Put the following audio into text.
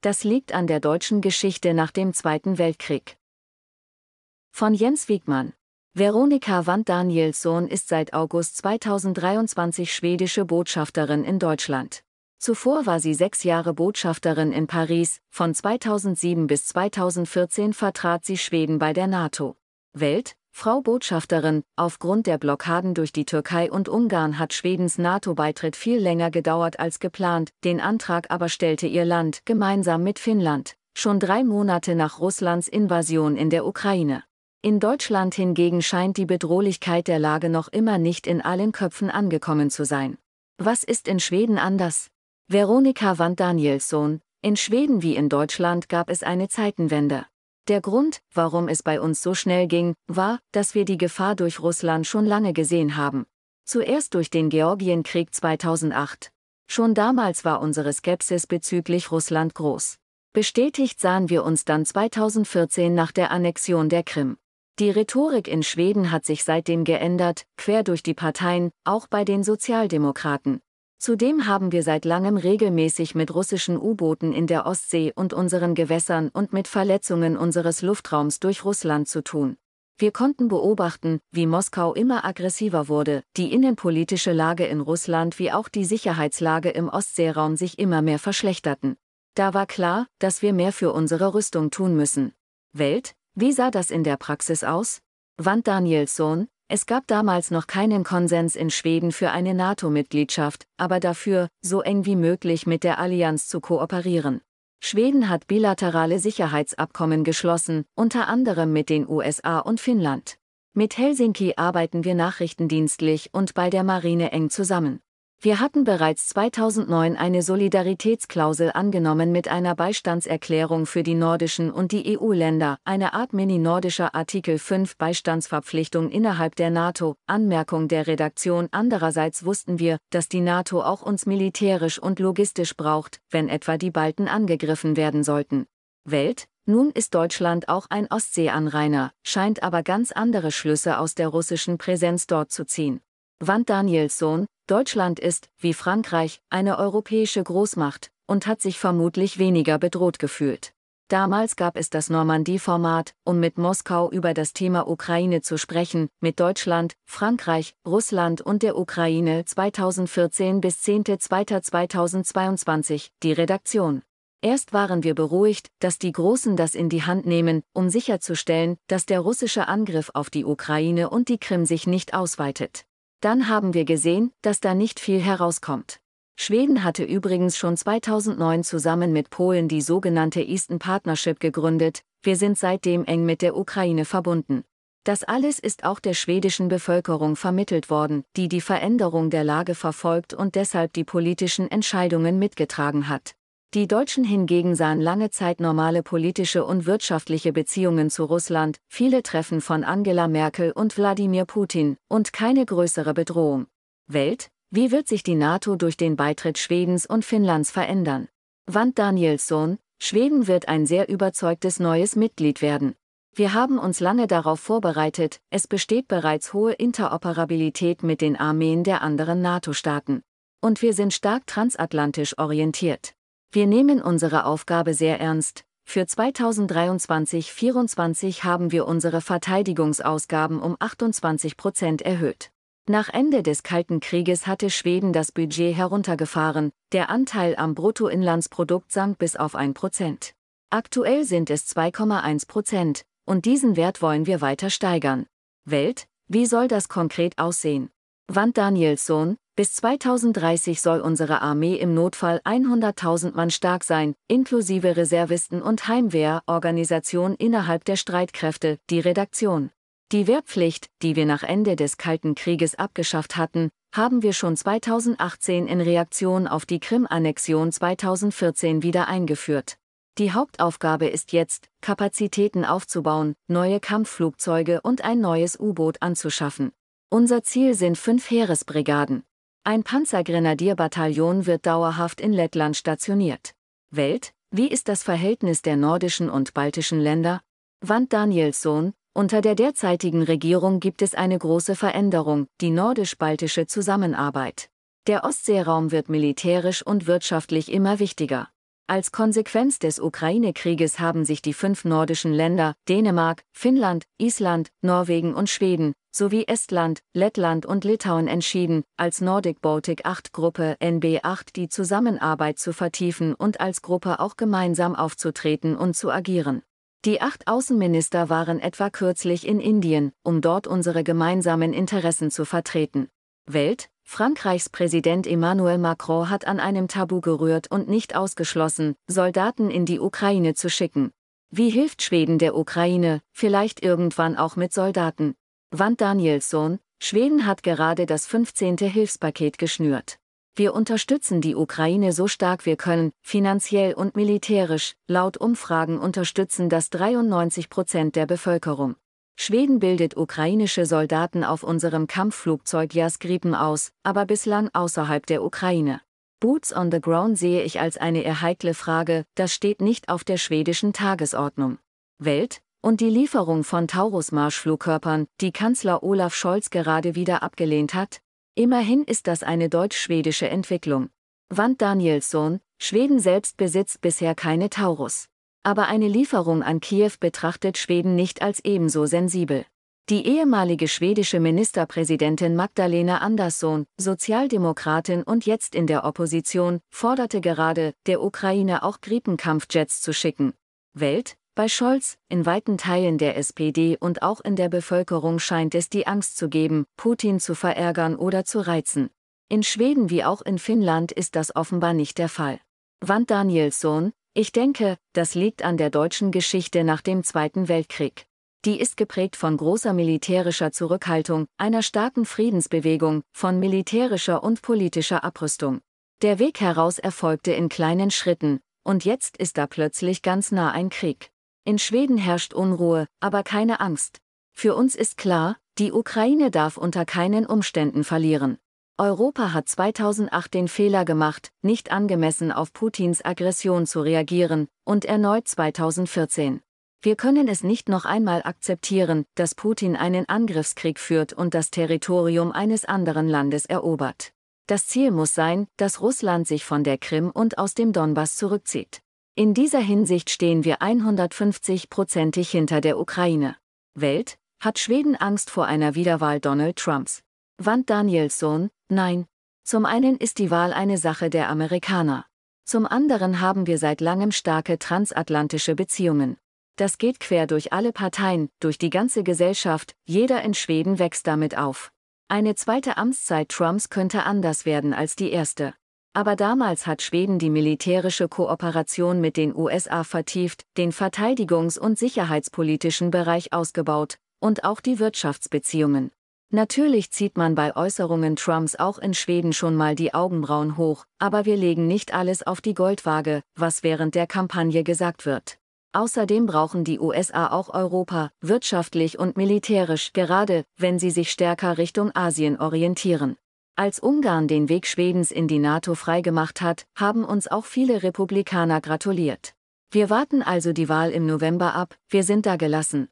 Das liegt an der deutschen Geschichte nach dem Zweiten Weltkrieg. Von Jens Wiegmann. Veronika Wandt Danielsson ist seit August 2023 schwedische Botschafterin in Deutschland. Zuvor war sie sechs Jahre Botschafterin in Paris, von 2007 bis 2014 vertrat sie Schweden bei der NATO. Welt, Frau Botschafterin, aufgrund der Blockaden durch die Türkei und Ungarn hat Schwedens NATO-Beitritt viel länger gedauert als geplant, den Antrag aber stellte ihr Land, gemeinsam mit Finnland, schon drei Monate nach Russlands Invasion in der Ukraine. In Deutschland hingegen scheint die Bedrohlichkeit der Lage noch immer nicht in allen Köpfen angekommen zu sein. Was ist in Schweden anders? Veronika Wandt Danielsson, in Schweden wie in Deutschland gab es eine Zeitenwende. Der Grund, warum es bei uns so schnell ging, war, dass wir die Gefahr durch Russland schon lange gesehen haben. Zuerst durch den Georgienkrieg 2008. Schon damals war unsere Skepsis bezüglich Russland groß. Bestätigt sahen wir uns dann 2014 nach der Annexion der Krim. Die Rhetorik in Schweden hat sich seitdem geändert, quer durch die Parteien, auch bei den Sozialdemokraten. Zudem haben wir seit langem regelmäßig mit russischen U-Booten in der Ostsee und unseren Gewässern und mit Verletzungen unseres Luftraums durch Russland zu tun. Wir konnten beobachten, wie Moskau immer aggressiver wurde, die innenpolitische Lage in Russland wie auch die Sicherheitslage im Ostseeraum sich immer mehr verschlechterten. Da war klar, dass wir mehr für unsere Rüstung tun müssen. Welt, wie sah das in der Praxis aus? Wand Danielsson, es gab damals noch keinen Konsens in Schweden für eine NATO-Mitgliedschaft, aber dafür, so eng wie möglich mit der Allianz zu kooperieren. Schweden hat bilaterale Sicherheitsabkommen geschlossen, unter anderem mit den USA und Finnland. Mit Helsinki arbeiten wir nachrichtendienstlich und bei der Marine eng zusammen. Wir hatten bereits 2009 eine Solidaritätsklausel angenommen mit einer Beistandserklärung für die nordischen und die EU-Länder, eine Art mini-nordischer Artikel 5 Beistandsverpflichtung innerhalb der NATO. Anmerkung der Redaktion Andererseits wussten wir, dass die NATO auch uns militärisch und logistisch braucht, wenn etwa die Balten angegriffen werden sollten. Welt, nun ist Deutschland auch ein Ostseeanrainer, scheint aber ganz andere Schlüsse aus der russischen Präsenz dort zu ziehen. Wand Danielsson, Deutschland ist, wie Frankreich, eine europäische Großmacht und hat sich vermutlich weniger bedroht gefühlt. Damals gab es das Normandie-Format, um mit Moskau über das Thema Ukraine zu sprechen, mit Deutschland, Frankreich, Russland und der Ukraine 2014 bis 10.02.2022, die Redaktion. Erst waren wir beruhigt, dass die Großen das in die Hand nehmen, um sicherzustellen, dass der russische Angriff auf die Ukraine und die Krim sich nicht ausweitet. Dann haben wir gesehen, dass da nicht viel herauskommt. Schweden hatte übrigens schon 2009 zusammen mit Polen die sogenannte Eastern Partnership gegründet, wir sind seitdem eng mit der Ukraine verbunden. Das alles ist auch der schwedischen Bevölkerung vermittelt worden, die die Veränderung der Lage verfolgt und deshalb die politischen Entscheidungen mitgetragen hat. Die Deutschen hingegen sahen lange Zeit normale politische und wirtschaftliche Beziehungen zu Russland, viele Treffen von Angela Merkel und Wladimir Putin und keine größere Bedrohung. Welt, wie wird sich die NATO durch den Beitritt Schwedens und Finnlands verändern? Wand Danielsson, Schweden wird ein sehr überzeugtes neues Mitglied werden. Wir haben uns lange darauf vorbereitet, es besteht bereits hohe Interoperabilität mit den Armeen der anderen NATO-Staaten. Und wir sind stark transatlantisch orientiert. Wir nehmen unsere Aufgabe sehr ernst. Für 2023-24 haben wir unsere Verteidigungsausgaben um 28 Prozent erhöht. Nach Ende des Kalten Krieges hatte Schweden das Budget heruntergefahren, der Anteil am Bruttoinlandsprodukt sank bis auf 1 Prozent. Aktuell sind es 2,1 Prozent, und diesen Wert wollen wir weiter steigern. Welt, wie soll das konkret aussehen? Wand Danielsson, bis 2030 soll unsere Armee im Notfall 100.000 Mann stark sein, inklusive Reservisten und Heimwehrorganisation innerhalb der Streitkräfte, die Redaktion. Die Wehrpflicht, die wir nach Ende des Kalten Krieges abgeschafft hatten, haben wir schon 2018 in Reaktion auf die Krim-Annexion 2014 wieder eingeführt. Die Hauptaufgabe ist jetzt, Kapazitäten aufzubauen, neue Kampfflugzeuge und ein neues U-Boot anzuschaffen. Unser Ziel sind fünf Heeresbrigaden. Ein Panzergrenadierbataillon wird dauerhaft in Lettland stationiert. Welt, wie ist das Verhältnis der nordischen und baltischen Länder? Wand Danielsson, unter der derzeitigen Regierung gibt es eine große Veränderung, die nordisch-baltische Zusammenarbeit. Der Ostseeraum wird militärisch und wirtschaftlich immer wichtiger. Als Konsequenz des Ukraine-Krieges haben sich die fünf nordischen Länder Dänemark, Finnland, Island, Norwegen und Schweden sowie Estland, Lettland und Litauen entschieden, als Nordic Baltic 8 Gruppe NB8 die Zusammenarbeit zu vertiefen und als Gruppe auch gemeinsam aufzutreten und zu agieren. Die acht Außenminister waren etwa kürzlich in Indien, um dort unsere gemeinsamen Interessen zu vertreten. Welt, Frankreichs Präsident Emmanuel Macron hat an einem Tabu gerührt und nicht ausgeschlossen, Soldaten in die Ukraine zu schicken. Wie hilft Schweden der Ukraine, vielleicht irgendwann auch mit Soldaten? Wand Danielsson, Schweden hat gerade das 15. Hilfspaket geschnürt. Wir unterstützen die Ukraine so stark wir können, finanziell und militärisch, laut Umfragen unterstützen das 93 Prozent der Bevölkerung. Schweden bildet ukrainische Soldaten auf unserem Kampfflugzeug Jas Gripen aus, aber bislang außerhalb der Ukraine. Boots on the Ground sehe ich als eine eher heikle Frage, das steht nicht auf der schwedischen Tagesordnung. Welt, und die Lieferung von Taurus-Marschflugkörpern, die Kanzler Olaf Scholz gerade wieder abgelehnt hat? Immerhin ist das eine deutsch-schwedische Entwicklung. Wand Danielsson, Schweden selbst besitzt bisher keine Taurus. Aber eine Lieferung an Kiew betrachtet Schweden nicht als ebenso sensibel. Die ehemalige schwedische Ministerpräsidentin Magdalena Andersson, Sozialdemokratin und jetzt in der Opposition, forderte gerade, der Ukraine auch Gripenkampfjets zu schicken. Welt, bei Scholz, in weiten Teilen der SPD und auch in der Bevölkerung scheint es die Angst zu geben, Putin zu verärgern oder zu reizen. In Schweden wie auch in Finnland ist das offenbar nicht der Fall. Wand Danielsson, ich denke, das liegt an der deutschen Geschichte nach dem Zweiten Weltkrieg. Die ist geprägt von großer militärischer Zurückhaltung, einer starken Friedensbewegung, von militärischer und politischer Abrüstung. Der Weg heraus erfolgte in kleinen Schritten, und jetzt ist da plötzlich ganz nah ein Krieg. In Schweden herrscht Unruhe, aber keine Angst. Für uns ist klar, die Ukraine darf unter keinen Umständen verlieren. Europa hat 2008 den Fehler gemacht, nicht angemessen auf Putins Aggression zu reagieren, und erneut 2014. Wir können es nicht noch einmal akzeptieren, dass Putin einen Angriffskrieg führt und das Territorium eines anderen Landes erobert. Das Ziel muss sein, dass Russland sich von der Krim und aus dem Donbass zurückzieht. In dieser Hinsicht stehen wir 150-prozentig hinter der Ukraine. Welt, hat Schweden Angst vor einer Wiederwahl Donald Trumps? Wand Danielsson, nein. Zum einen ist die Wahl eine Sache der Amerikaner. Zum anderen haben wir seit langem starke transatlantische Beziehungen. Das geht quer durch alle Parteien, durch die ganze Gesellschaft, jeder in Schweden wächst damit auf. Eine zweite Amtszeit Trumps könnte anders werden als die erste. Aber damals hat Schweden die militärische Kooperation mit den USA vertieft, den verteidigungs- und sicherheitspolitischen Bereich ausgebaut und auch die Wirtschaftsbeziehungen. Natürlich zieht man bei Äußerungen Trumps auch in Schweden schon mal die Augenbrauen hoch, aber wir legen nicht alles auf die Goldwaage, was während der Kampagne gesagt wird. Außerdem brauchen die USA auch Europa, wirtschaftlich und militärisch, gerade wenn sie sich stärker Richtung Asien orientieren. Als Ungarn den Weg Schwedens in die NATO freigemacht hat, haben uns auch viele Republikaner gratuliert. Wir warten also die Wahl im November ab, wir sind da gelassen,